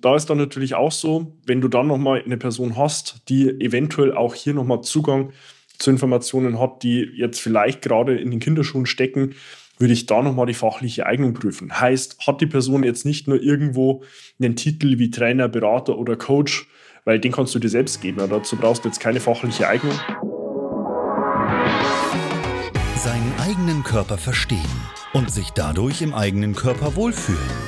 Da ist dann natürlich auch so, wenn du dann nochmal eine Person hast, die eventuell auch hier nochmal Zugang zu Informationen hat, die jetzt vielleicht gerade in den Kinderschuhen stecken, würde ich da nochmal die fachliche Eignung prüfen. Heißt, hat die Person jetzt nicht nur irgendwo einen Titel wie Trainer, Berater oder Coach, weil den kannst du dir selbst geben. dazu brauchst du jetzt keine fachliche Eignung. Seinen eigenen Körper verstehen und sich dadurch im eigenen Körper wohlfühlen.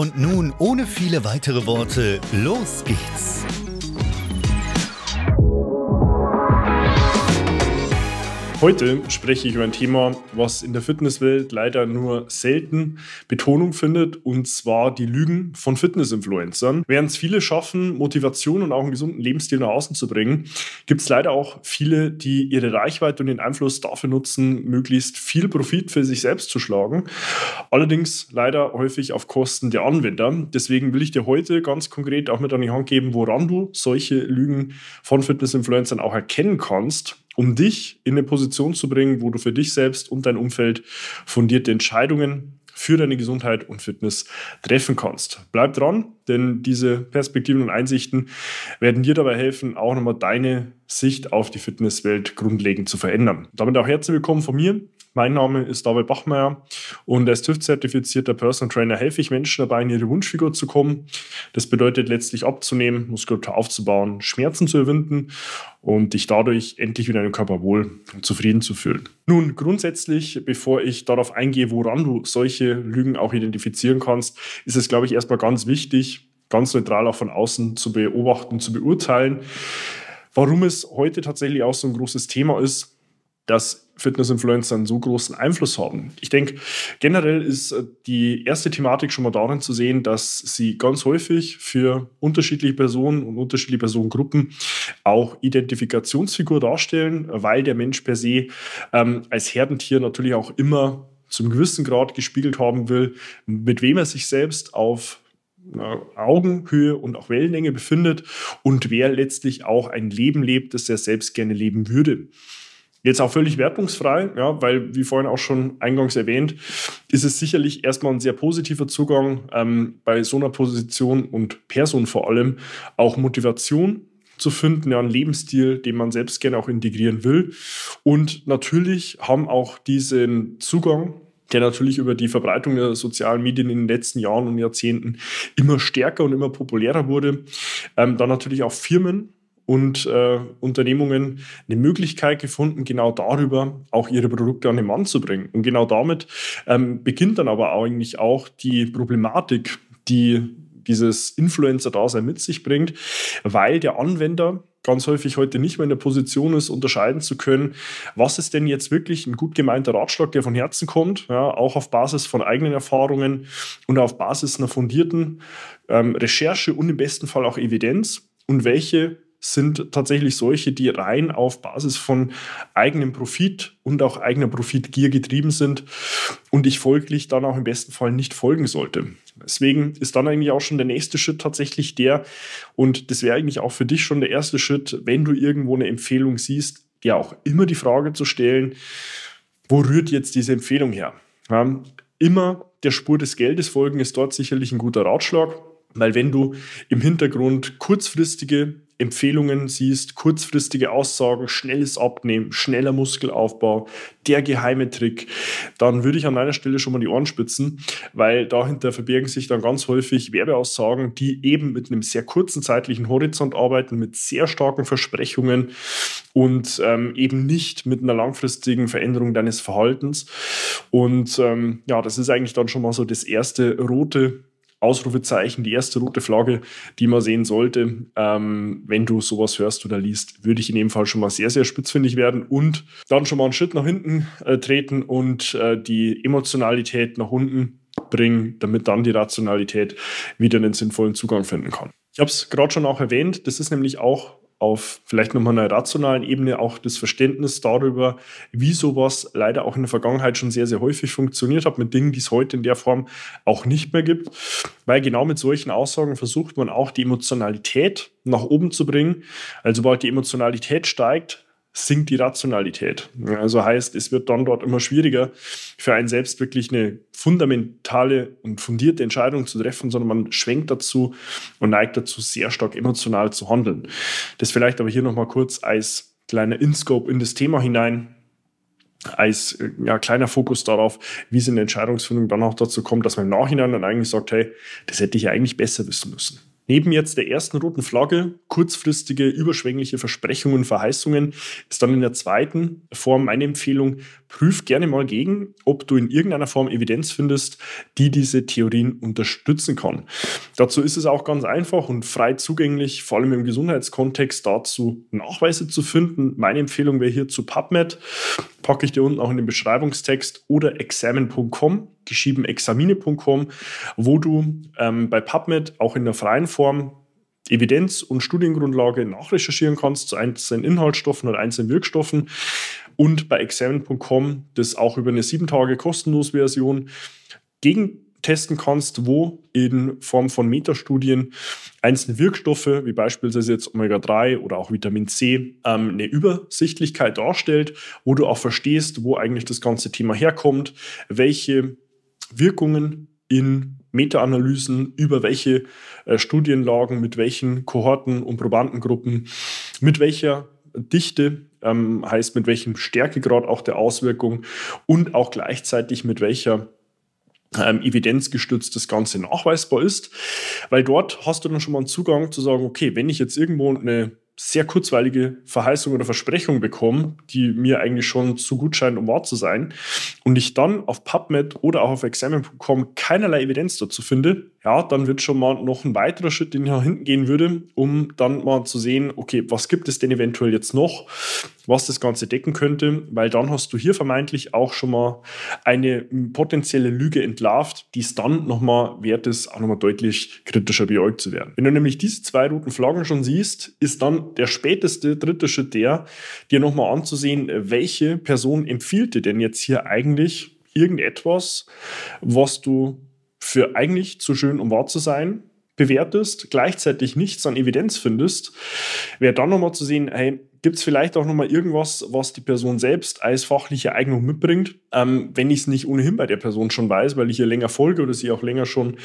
Und nun, ohne viele weitere Worte, los geht's! Heute spreche ich über ein Thema, was in der Fitnesswelt leider nur selten Betonung findet, und zwar die Lügen von Fitnessinfluencern. Während es viele schaffen, Motivation und auch einen gesunden Lebensstil nach außen zu bringen, gibt es leider auch viele, die ihre Reichweite und den Einfluss dafür nutzen, möglichst viel Profit für sich selbst zu schlagen. Allerdings leider häufig auf Kosten der Anwender. Deswegen will ich dir heute ganz konkret auch mit an die Hand geben, woran du solche Lügen von Fitnessinfluencern auch erkennen kannst um dich in eine Position zu bringen, wo du für dich selbst und dein Umfeld fundierte Entscheidungen für deine Gesundheit und Fitness treffen kannst. Bleib dran, denn diese Perspektiven und Einsichten werden dir dabei helfen, auch nochmal deine Sicht auf die Fitnesswelt grundlegend zu verändern. Damit auch herzlich willkommen von mir. Mein Name ist David Bachmeier und als TÜV-zertifizierter Personal Trainer helfe ich Menschen dabei, in ihre Wunschfigur zu kommen. Das bedeutet letztlich abzunehmen, Muskulatur aufzubauen, Schmerzen zu überwinden und dich dadurch endlich in deinem Körper wohl und zufrieden zu fühlen. Nun, grundsätzlich, bevor ich darauf eingehe, woran du solche Lügen auch identifizieren kannst, ist es, glaube ich, erstmal ganz wichtig, ganz neutral auch von außen zu beobachten, zu beurteilen, warum es heute tatsächlich auch so ein großes Thema ist, dass Fitness-Influencer einen so großen Einfluss haben. Ich denke, generell ist äh, die erste Thematik schon mal darin zu sehen, dass sie ganz häufig für unterschiedliche Personen und unterschiedliche Personengruppen auch Identifikationsfigur darstellen, weil der Mensch per se ähm, als Herdentier natürlich auch immer zum gewissen Grad gespiegelt haben will, mit wem er sich selbst auf Augenhöhe und auch Wellenlänge befindet und wer letztlich auch ein Leben lebt, das er selbst gerne leben würde. Jetzt auch völlig wertungsfrei, ja, weil, wie vorhin auch schon eingangs erwähnt, ist es sicherlich erstmal ein sehr positiver Zugang ähm, bei so einer Position und Person vor allem auch Motivation zu finden, ja, einen Lebensstil, den man selbst gerne auch integrieren will. Und natürlich haben auch diesen Zugang der natürlich über die Verbreitung der sozialen Medien in den letzten Jahren und Jahrzehnten immer stärker und immer populärer wurde, ähm, dann natürlich auch Firmen und äh, Unternehmungen eine Möglichkeit gefunden, genau darüber auch ihre Produkte an den Mann zu bringen. Und genau damit ähm, beginnt dann aber eigentlich auch die Problematik, die dieses Influencer-Dasein mit sich bringt, weil der Anwender ganz häufig heute nicht mehr in der Position ist, unterscheiden zu können, was ist denn jetzt wirklich ein gut gemeinter Ratschlag, der von Herzen kommt, ja, auch auf Basis von eigenen Erfahrungen und auf Basis einer fundierten ähm, Recherche und im besten Fall auch Evidenz. Und welche sind tatsächlich solche, die rein auf Basis von eigenem Profit und auch eigener Profitgier getrieben sind und ich folglich dann auch im besten Fall nicht folgen sollte. Deswegen ist dann eigentlich auch schon der nächste Schritt tatsächlich der, und das wäre eigentlich auch für dich schon der erste Schritt, wenn du irgendwo eine Empfehlung siehst, ja auch immer die Frage zu stellen, wo rührt jetzt diese Empfehlung her? Ja, immer der Spur des Geldes folgen ist dort sicherlich ein guter Ratschlag. Weil wenn du im Hintergrund kurzfristige Empfehlungen siehst, kurzfristige Aussagen, schnelles Abnehmen, schneller Muskelaufbau, der geheime Trick, dann würde ich an einer Stelle schon mal die Ohren spitzen, weil dahinter verbergen sich dann ganz häufig Werbeaussagen, die eben mit einem sehr kurzen zeitlichen Horizont arbeiten, mit sehr starken Versprechungen und ähm, eben nicht mit einer langfristigen Veränderung deines Verhaltens. Und ähm, ja, das ist eigentlich dann schon mal so das erste rote Ausrufezeichen, die erste rote Flagge, die man sehen sollte, ähm, wenn du sowas hörst oder liest, würde ich in dem Fall schon mal sehr, sehr spitzfindig werden und dann schon mal einen Schritt nach hinten äh, treten und äh, die Emotionalität nach unten bringen, damit dann die Rationalität wieder einen sinnvollen Zugang finden kann. Ich habe es gerade schon auch erwähnt, das ist nämlich auch auf vielleicht nochmal einer rationalen Ebene auch das Verständnis darüber, wie sowas leider auch in der Vergangenheit schon sehr, sehr häufig funktioniert hat, mit Dingen, die es heute in der Form auch nicht mehr gibt. Weil genau mit solchen Aussagen versucht man auch die Emotionalität nach oben zu bringen. Also sobald die Emotionalität steigt, sinkt die Rationalität. Also heißt, es wird dann dort immer schwieriger für einen selbst wirklich eine fundamentale und fundierte Entscheidung zu treffen, sondern man schwenkt dazu und neigt dazu, sehr stark emotional zu handeln. Das vielleicht aber hier nochmal kurz als kleiner Inscope in das Thema hinein als ja, kleiner Fokus darauf, wie es in der Entscheidungsfindung dann auch dazu kommt, dass man im Nachhinein dann eigentlich sagt, hey, das hätte ich ja eigentlich besser wissen müssen. Neben jetzt der ersten roten Flagge, kurzfristige, überschwängliche Versprechungen, Verheißungen, ist dann in der zweiten Form meine Empfehlung, prüf gerne mal gegen, ob du in irgendeiner Form Evidenz findest, die diese Theorien unterstützen kann. Dazu ist es auch ganz einfach und frei zugänglich, vor allem im Gesundheitskontext dazu Nachweise zu finden. Meine Empfehlung wäre hier zu PubMed, packe ich dir unten auch in den Beschreibungstext oder examen.com, geschrieben examine.com, wo du ähm, bei PubMed auch in der freien Form Evidenz und Studiengrundlage nachrecherchieren kannst zu einzelnen Inhaltsstoffen oder einzelnen Wirkstoffen und bei examen.com das auch über eine sieben Tage kostenlos Version gegen testen kannst, wo in Form von Metastudien einzelne Wirkstoffe, wie beispielsweise jetzt Omega-3 oder auch Vitamin C, ähm, eine Übersichtlichkeit darstellt, wo du auch verstehst, wo eigentlich das ganze Thema herkommt, welche Wirkungen in Meta-Analysen über welche äh, Studienlagen, mit welchen Kohorten und Probandengruppen, mit welcher Dichte, ähm, heißt mit welchem Stärkegrad auch der Auswirkung und auch gleichzeitig mit welcher ähm, evidenzgestützt das Ganze nachweisbar ist, weil dort hast du dann schon mal einen Zugang zu sagen, okay, wenn ich jetzt irgendwo eine sehr kurzweilige Verheißung oder Versprechung bekomme, die mir eigentlich schon zu gut scheint, um wahr zu sein, und ich dann auf PubMed oder auch auf Examen.com keinerlei Evidenz dazu finde, ja, dann wird schon mal noch ein weiterer Schritt, den ich nach hinten gehen würde, um dann mal zu sehen, okay, was gibt es denn eventuell jetzt noch, was das Ganze decken könnte, weil dann hast du hier vermeintlich auch schon mal eine potenzielle Lüge entlarvt, die es dann nochmal wert ist, auch nochmal deutlich kritischer beäugt zu werden. Wenn du nämlich diese zwei roten Flaggen schon siehst, ist dann der späteste dritte Schritt der, dir nochmal anzusehen, welche Person empfiehlt dir denn jetzt hier eigentlich irgendetwas, was du für eigentlich zu schön, um wahr zu sein, bewertest, gleichzeitig nichts an Evidenz findest, wäre dann nochmal zu sehen, hey, gibt es vielleicht auch nochmal irgendwas, was die Person selbst als fachliche Eignung mitbringt, ähm, wenn ich es nicht ohnehin bei der Person schon weiß, weil ich ihr länger folge oder sie auch länger schon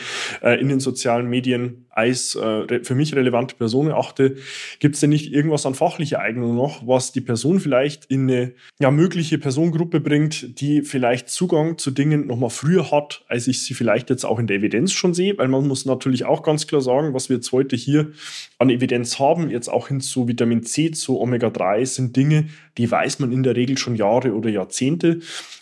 äh, in den sozialen Medien als äh, für mich relevante Person achte, gibt es denn nicht irgendwas an fachlicher Eignung noch, was die Person vielleicht in eine ja, mögliche Personengruppe bringt, die vielleicht Zugang zu Dingen nochmal früher hat, als ich sie vielleicht jetzt auch in der Evidenz schon sehe, weil man muss natürlich auch ganz klar sagen, was wir jetzt heute hier an Evidenz haben, jetzt auch hin zu Vitamin C, zu Omega-3, sind Dinge, die weiß man in der Regel schon Jahre oder Jahrzehnte.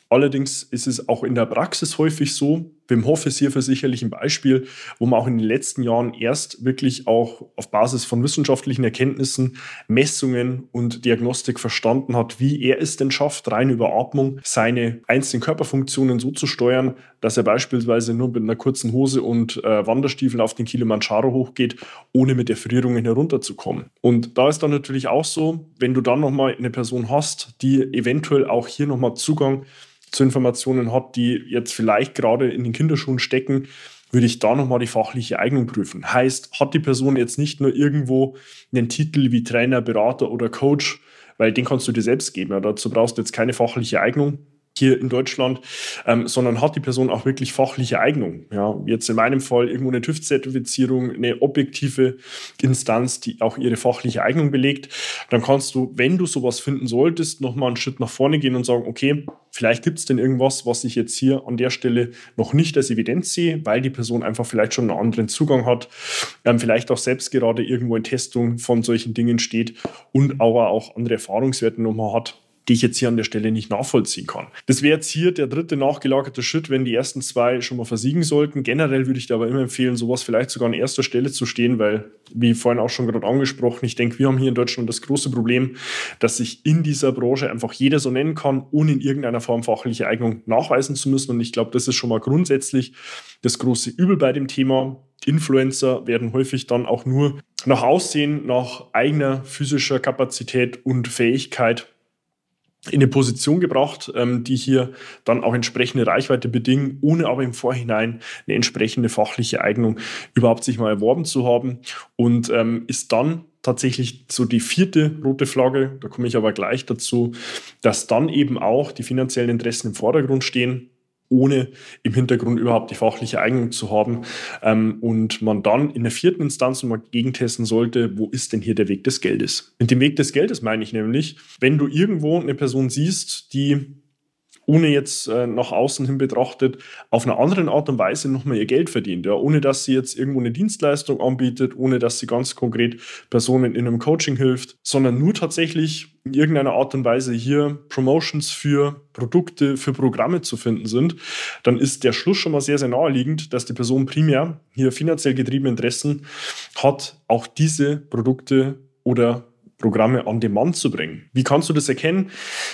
Allerdings ist es auch in der Praxis häufig so, Wim Hof ist hierfür sicherlich ein Beispiel, wo man auch in den letzten Jahren erst wirklich auch auf Basis von wissenschaftlichen Erkenntnissen, Messungen und Diagnostik verstanden hat, wie er es denn schafft, rein über Atmung seine einzelnen Körperfunktionen so zu steuern, dass er beispielsweise nur mit einer kurzen Hose und äh, Wanderstiefeln auf den Kilimanjaro hochgeht, ohne mit Erfrierungen herunterzukommen. Und da ist dann natürlich auch so, wenn du dann nochmal eine Person hast, die eventuell auch hier nochmal Zugang zu Informationen hat, die jetzt vielleicht gerade in den Kinderschuhen stecken, würde ich da nochmal die fachliche Eignung prüfen. Heißt, hat die Person jetzt nicht nur irgendwo einen Titel wie Trainer, Berater oder Coach, weil den kannst du dir selbst geben. Ja, dazu brauchst du jetzt keine fachliche Eignung. Hier in Deutschland, ähm, sondern hat die Person auch wirklich fachliche Eignung. Ja, jetzt in meinem Fall irgendwo eine TÜV-Zertifizierung, eine objektive Instanz, die auch ihre fachliche Eignung belegt. Dann kannst du, wenn du sowas finden solltest, nochmal einen Schritt nach vorne gehen und sagen, okay, vielleicht gibt es denn irgendwas, was ich jetzt hier an der Stelle noch nicht als Evidenz sehe, weil die Person einfach vielleicht schon einen anderen Zugang hat, ähm, vielleicht auch selbst gerade irgendwo in Testung von solchen Dingen steht und aber auch andere Erfahrungswerte nochmal hat die ich jetzt hier an der Stelle nicht nachvollziehen kann. Das wäre jetzt hier der dritte nachgelagerte Schritt, wenn die ersten zwei schon mal versiegen sollten. Generell würde ich dir aber immer empfehlen, sowas vielleicht sogar an erster Stelle zu stehen, weil, wie vorhin auch schon gerade angesprochen, ich denke, wir haben hier in Deutschland das große Problem, dass sich in dieser Branche einfach jeder so nennen kann, ohne in irgendeiner Form fachliche Eignung nachweisen zu müssen. Und ich glaube, das ist schon mal grundsätzlich das große Übel bei dem Thema. Influencer werden häufig dann auch nur nach Aussehen, nach eigener physischer Kapazität und Fähigkeit in eine Position gebracht, ähm, die hier dann auch entsprechende Reichweite bedingen, ohne aber im Vorhinein eine entsprechende fachliche Eignung überhaupt sich mal erworben zu haben. Und ähm, ist dann tatsächlich so die vierte rote Flagge, da komme ich aber gleich dazu, dass dann eben auch die finanziellen Interessen im Vordergrund stehen ohne im Hintergrund überhaupt die fachliche Eignung zu haben. Ähm, und man dann in der vierten Instanz mal gegentesten sollte, wo ist denn hier der Weg des Geldes? Mit dem Weg des Geldes meine ich nämlich, wenn du irgendwo eine Person siehst, die ohne jetzt äh, nach außen hin betrachtet, auf einer anderen Art und Weise nochmal ihr Geld verdient, ja, ohne dass sie jetzt irgendwo eine Dienstleistung anbietet, ohne dass sie ganz konkret Personen in einem Coaching hilft, sondern nur tatsächlich in irgendeiner Art und Weise hier Promotions für Produkte, für Programme zu finden sind, dann ist der Schluss schon mal sehr, sehr naheliegend, dass die Person primär hier finanziell getriebene Interessen hat, auch diese Produkte oder Programme an den Mann zu bringen. Wie kannst du das erkennen?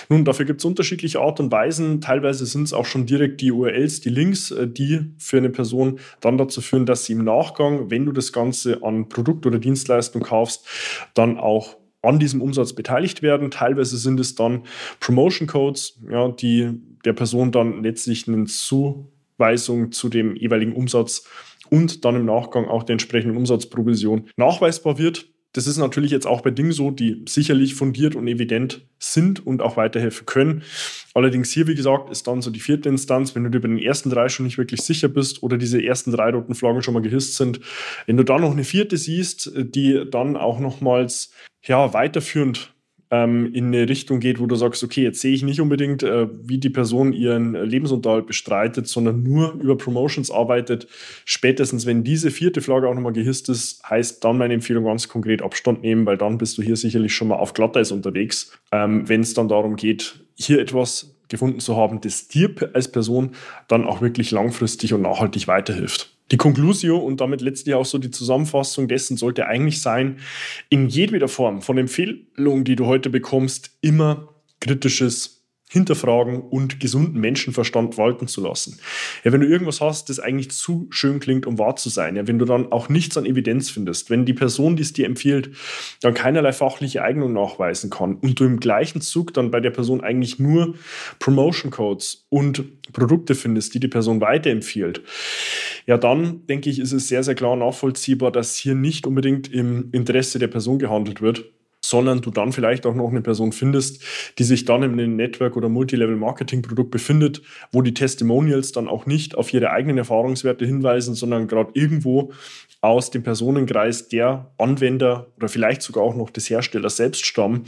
Nun, dafür gibt es unterschiedliche Art und Weisen. Teilweise sind es auch schon direkt die URLs, die Links, äh, die für eine Person dann dazu führen, dass sie im Nachgang, wenn du das Ganze an Produkt oder Dienstleistung kaufst, dann auch an diesem Umsatz beteiligt werden. Teilweise sind es dann Promotion Codes, ja, die der Person dann letztlich eine Zuweisung zu dem jeweiligen Umsatz und dann im Nachgang auch der entsprechenden Umsatzprovision nachweisbar wird. Das ist natürlich jetzt auch bei Dingen so, die sicherlich fundiert und evident sind und auch weiterhelfen können. Allerdings hier, wie gesagt, ist dann so die vierte Instanz, wenn du dir bei den ersten drei schon nicht wirklich sicher bist oder diese ersten drei roten Flaggen schon mal gehisst sind. Wenn du da noch eine vierte siehst, die dann auch nochmals ja, weiterführend ähm, in eine Richtung geht, wo du sagst, okay, jetzt sehe ich nicht unbedingt, äh, wie die Person ihren Lebensunterhalt bestreitet, sondern nur über Promotions arbeitet. Spätestens, wenn diese vierte Flagge auch nochmal gehisst ist, heißt dann meine Empfehlung ganz konkret Abstand nehmen, weil dann bist du hier sicherlich schon mal auf Glatteis unterwegs, ähm, wenn es dann darum geht, hier etwas gefunden zu haben, das dir als Person dann auch wirklich langfristig und nachhaltig weiterhilft. Die Conclusio und damit letztlich auch so die Zusammenfassung dessen sollte eigentlich sein, in jedweder Form von Empfehlungen, die du heute bekommst, immer kritisches hinterfragen und gesunden Menschenverstand walten zu lassen. Ja, wenn du irgendwas hast, das eigentlich zu schön klingt, um wahr zu sein, ja, wenn du dann auch nichts an Evidenz findest, wenn die Person, die es dir empfiehlt, dann keinerlei fachliche Eignung nachweisen kann und du im gleichen Zug dann bei der Person eigentlich nur Promotion Codes und Produkte findest, die die Person weiterempfiehlt, ja, dann denke ich, ist es sehr, sehr klar nachvollziehbar, dass hier nicht unbedingt im Interesse der Person gehandelt wird, sondern du dann vielleicht auch noch eine Person findest, die sich dann in einem Network- oder Multilevel-Marketing-Produkt befindet, wo die Testimonials dann auch nicht auf ihre eigenen Erfahrungswerte hinweisen, sondern gerade irgendwo aus dem Personenkreis der Anwender oder vielleicht sogar auch noch des Herstellers selbst stammen.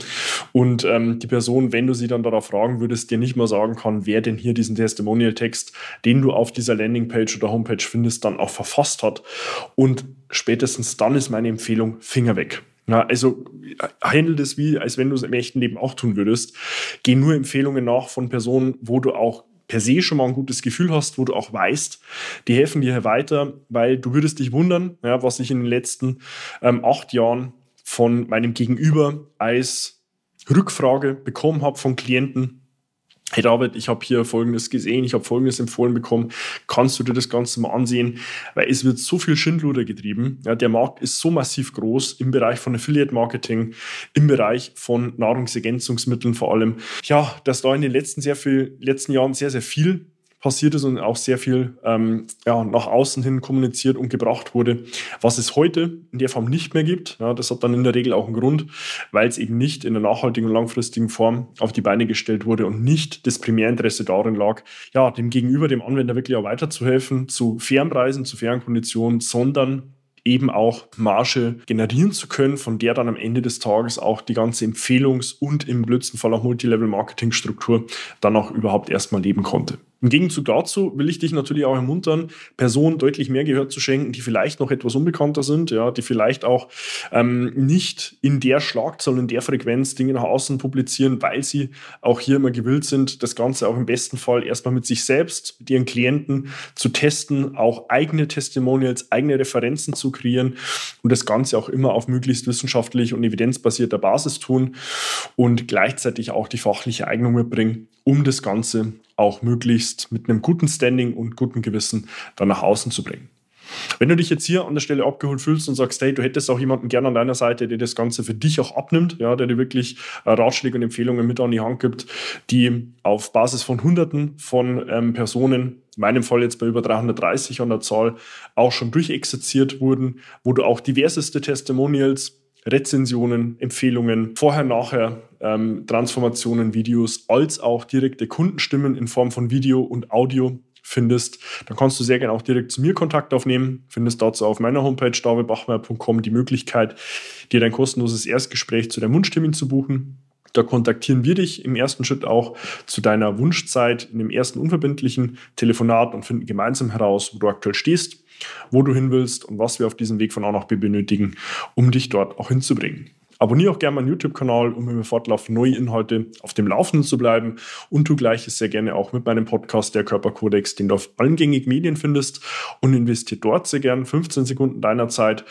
Und ähm, die Person, wenn du sie dann darauf fragen würdest, dir nicht mal sagen kann, wer denn hier diesen Testimonial-Text, den du auf dieser Landingpage oder Homepage findest, dann auch verfasst hat. Und spätestens dann ist meine Empfehlung, Finger weg. Ja, also handelt es wie, als wenn du es im echten Leben auch tun würdest. Geh nur Empfehlungen nach von Personen, wo du auch per se schon mal ein gutes Gefühl hast, wo du auch weißt, die helfen dir weiter, weil du würdest dich wundern, ja, was ich in den letzten ähm, acht Jahren von meinem Gegenüber als Rückfrage bekommen habe von Klienten, hey David, ich habe hier Folgendes gesehen, ich habe Folgendes empfohlen bekommen, kannst du dir das Ganze mal ansehen? Weil es wird so viel Schindluder getrieben. Ja, der Markt ist so massiv groß im Bereich von Affiliate Marketing, im Bereich von Nahrungsergänzungsmitteln vor allem. Ja, dass da in den letzten, sehr viel, letzten Jahren sehr, sehr viel passiert ist und auch sehr viel ähm, ja, nach außen hin kommuniziert und gebracht wurde, was es heute in der Form nicht mehr gibt. Ja, das hat dann in der Regel auch einen Grund, weil es eben nicht in der nachhaltigen und langfristigen Form auf die Beine gestellt wurde und nicht das Primärinteresse darin lag, ja, dem Gegenüber, dem Anwender wirklich auch weiterzuhelfen, zu fairen Preisen, zu fairen Konditionen, sondern eben auch Marge generieren zu können, von der dann am Ende des Tages auch die ganze Empfehlungs- und im blödsten Fall auch Multilevel-Marketing-Struktur dann auch überhaupt erstmal leben konnte. Im Gegenzug dazu will ich dich natürlich auch ermuntern, Personen deutlich mehr Gehör zu schenken, die vielleicht noch etwas unbekannter sind, ja, die vielleicht auch ähm, nicht in der Schlagzahl, in der Frequenz Dinge nach außen publizieren, weil sie auch hier immer gewillt sind, das Ganze auch im besten Fall erstmal mit sich selbst, mit ihren Klienten zu testen, auch eigene Testimonials, eigene Referenzen zu kreieren und das Ganze auch immer auf möglichst wissenschaftlich und evidenzbasierter Basis tun und gleichzeitig auch die fachliche Eignung mitbringen, um das Ganze auch möglichst mit einem guten Standing und gutem Gewissen dann nach außen zu bringen. Wenn du dich jetzt hier an der Stelle abgeholt fühlst und sagst, hey, du hättest auch jemanden gerne an deiner Seite, der das Ganze für dich auch abnimmt, ja, der dir wirklich äh, Ratschläge und Empfehlungen mit an die Hand gibt, die auf Basis von Hunderten von ähm, Personen, in meinem Fall jetzt bei über 330 an der Zahl, auch schon durchexerziert wurden, wo du auch diverseste Testimonials Rezensionen, Empfehlungen, vorher, nachher, ähm, Transformationen, Videos, als auch direkte Kundenstimmen in Form von Video und Audio findest, dann kannst du sehr gerne auch direkt zu mir Kontakt aufnehmen. Findest dazu auf meiner Homepage davidbachmeier.com die Möglichkeit, dir dein kostenloses Erstgespräch zu deinem Wunschtermin zu buchen. Da kontaktieren wir dich im ersten Schritt auch zu deiner Wunschzeit in dem ersten unverbindlichen Telefonat und finden gemeinsam heraus, wo du aktuell stehst wo du hin willst und was wir auf diesem Weg von A nach B benötigen, um dich dort auch hinzubringen. Abonniere auch gerne meinen YouTube-Kanal, um immer fortlaufend neue Inhalte auf dem Laufenden zu bleiben. Und tu gleiches sehr gerne auch mit meinem Podcast, der Körperkodex, den du auf allen gängigen Medien findest. Und investiere dort sehr gerne 15 Sekunden deiner Zeit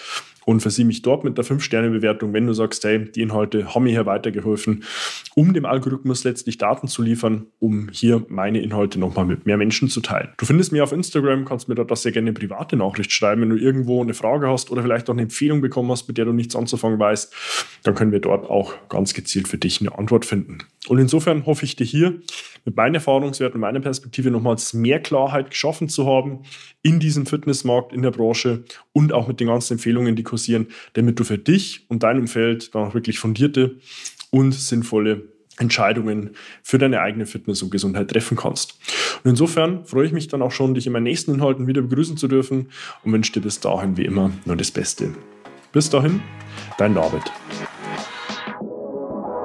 und versieh mich dort mit der 5-Sterne-Bewertung, wenn du sagst, hey, die Inhalte haben mir hier weitergeholfen, um dem Algorithmus letztlich Daten zu liefern, um hier meine Inhalte nochmal mit mehr Menschen zu teilen. Du findest mich auf Instagram, kannst mir dort sehr gerne eine private Nachricht schreiben, wenn du irgendwo eine Frage hast oder vielleicht auch eine Empfehlung bekommen hast, mit der du nichts anzufangen weißt, dann können wir dort auch ganz gezielt für dich eine Antwort finden. Und insofern hoffe ich dir hier mit meinen Erfahrungswerten und meiner Perspektive nochmals mehr Klarheit geschaffen zu haben in diesem Fitnessmarkt, in der Branche und auch mit den ganzen Empfehlungen, die kursieren, damit du für dich und dein Umfeld dann auch wirklich fundierte und sinnvolle Entscheidungen für deine eigene Fitness und Gesundheit treffen kannst. Und insofern freue ich mich dann auch schon, dich in meinen nächsten Inhalten wieder begrüßen zu dürfen und wünsche dir bis dahin wie immer nur das Beste. Bis dahin, dein David.